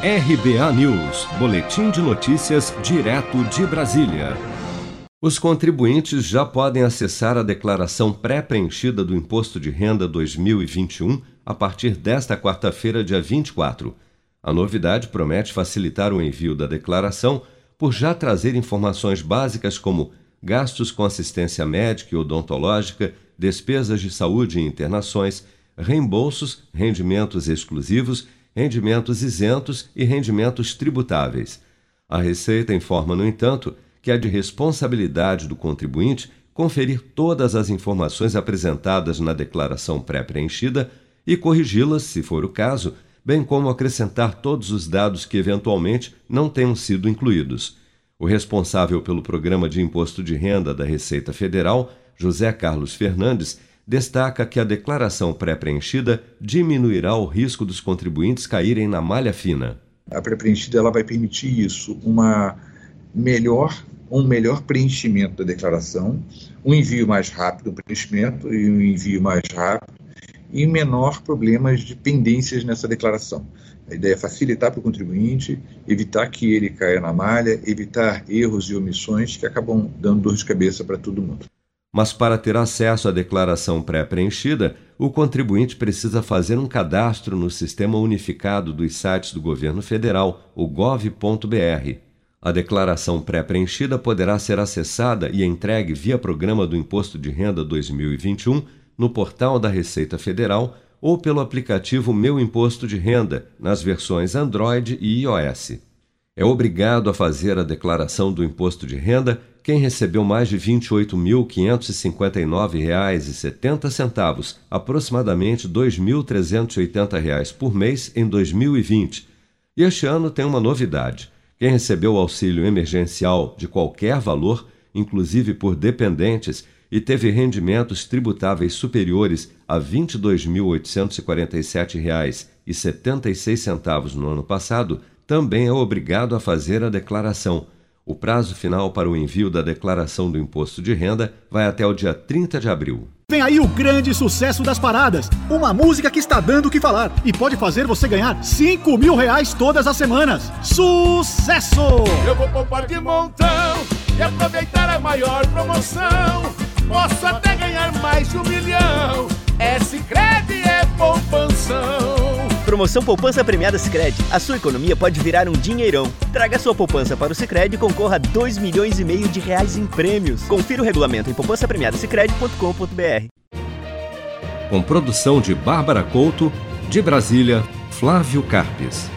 RBA News, Boletim de Notícias, direto de Brasília. Os contribuintes já podem acessar a declaração pré-preenchida do Imposto de Renda 2021 a partir desta quarta-feira, dia 24. A novidade promete facilitar o envio da declaração por já trazer informações básicas como gastos com assistência médica e odontológica, despesas de saúde e internações, reembolsos, rendimentos exclusivos rendimentos isentos e rendimentos tributáveis. A Receita informa, no entanto, que é de responsabilidade do contribuinte conferir todas as informações apresentadas na declaração pré-preenchida e corrigi-las, se for o caso, bem como acrescentar todos os dados que eventualmente não tenham sido incluídos. O responsável pelo Programa de Imposto de Renda da Receita Federal, José Carlos Fernandes, destaca que a declaração pré-preenchida diminuirá o risco dos contribuintes caírem na malha fina. A pré-preenchida ela vai permitir isso, uma melhor um melhor preenchimento da declaração, um envio mais rápido, um preenchimento e um envio mais rápido e menor problemas de pendências nessa declaração. A ideia é facilitar para o contribuinte, evitar que ele caia na malha, evitar erros e omissões que acabam dando dor de cabeça para todo mundo. Mas para ter acesso à declaração pré-preenchida, o contribuinte precisa fazer um cadastro no Sistema Unificado dos Sites do Governo Federal, o gov.br. A declaração pré-preenchida poderá ser acessada e entregue via Programa do Imposto de Renda 2021 no portal da Receita Federal ou pelo aplicativo Meu Imposto de Renda, nas versões Android e iOS. É obrigado a fazer a declaração do imposto de renda quem recebeu mais de R$ 28.559,70, aproximadamente R$ 2.380 por mês em 2020. E este ano tem uma novidade. Quem recebeu auxílio emergencial de qualquer valor, inclusive por dependentes, e teve rendimentos tributáveis superiores a R$ 22.847,76 no ano passado, também é obrigado a fazer a declaração o prazo final para o envio da declaração do imposto de renda vai até o dia 30 de abril. Vem aí o grande sucesso das paradas. Uma música que está dando o que falar e pode fazer você ganhar 5 mil reais todas as semanas. Sucesso! Eu vou poupar de montão e aproveitar a maior promoção. Posso até ganhar mais de um milhão. Promoção Poupança Premiada Sicredi. A sua economia pode virar um dinheirão. Traga sua poupança para o Sicredi e concorra a 2 milhões e meio de reais em prêmios. Confira o regulamento em poupancapremiadasicredi.com.br. Com produção de Bárbara Couto, de Brasília, Flávio Carpes.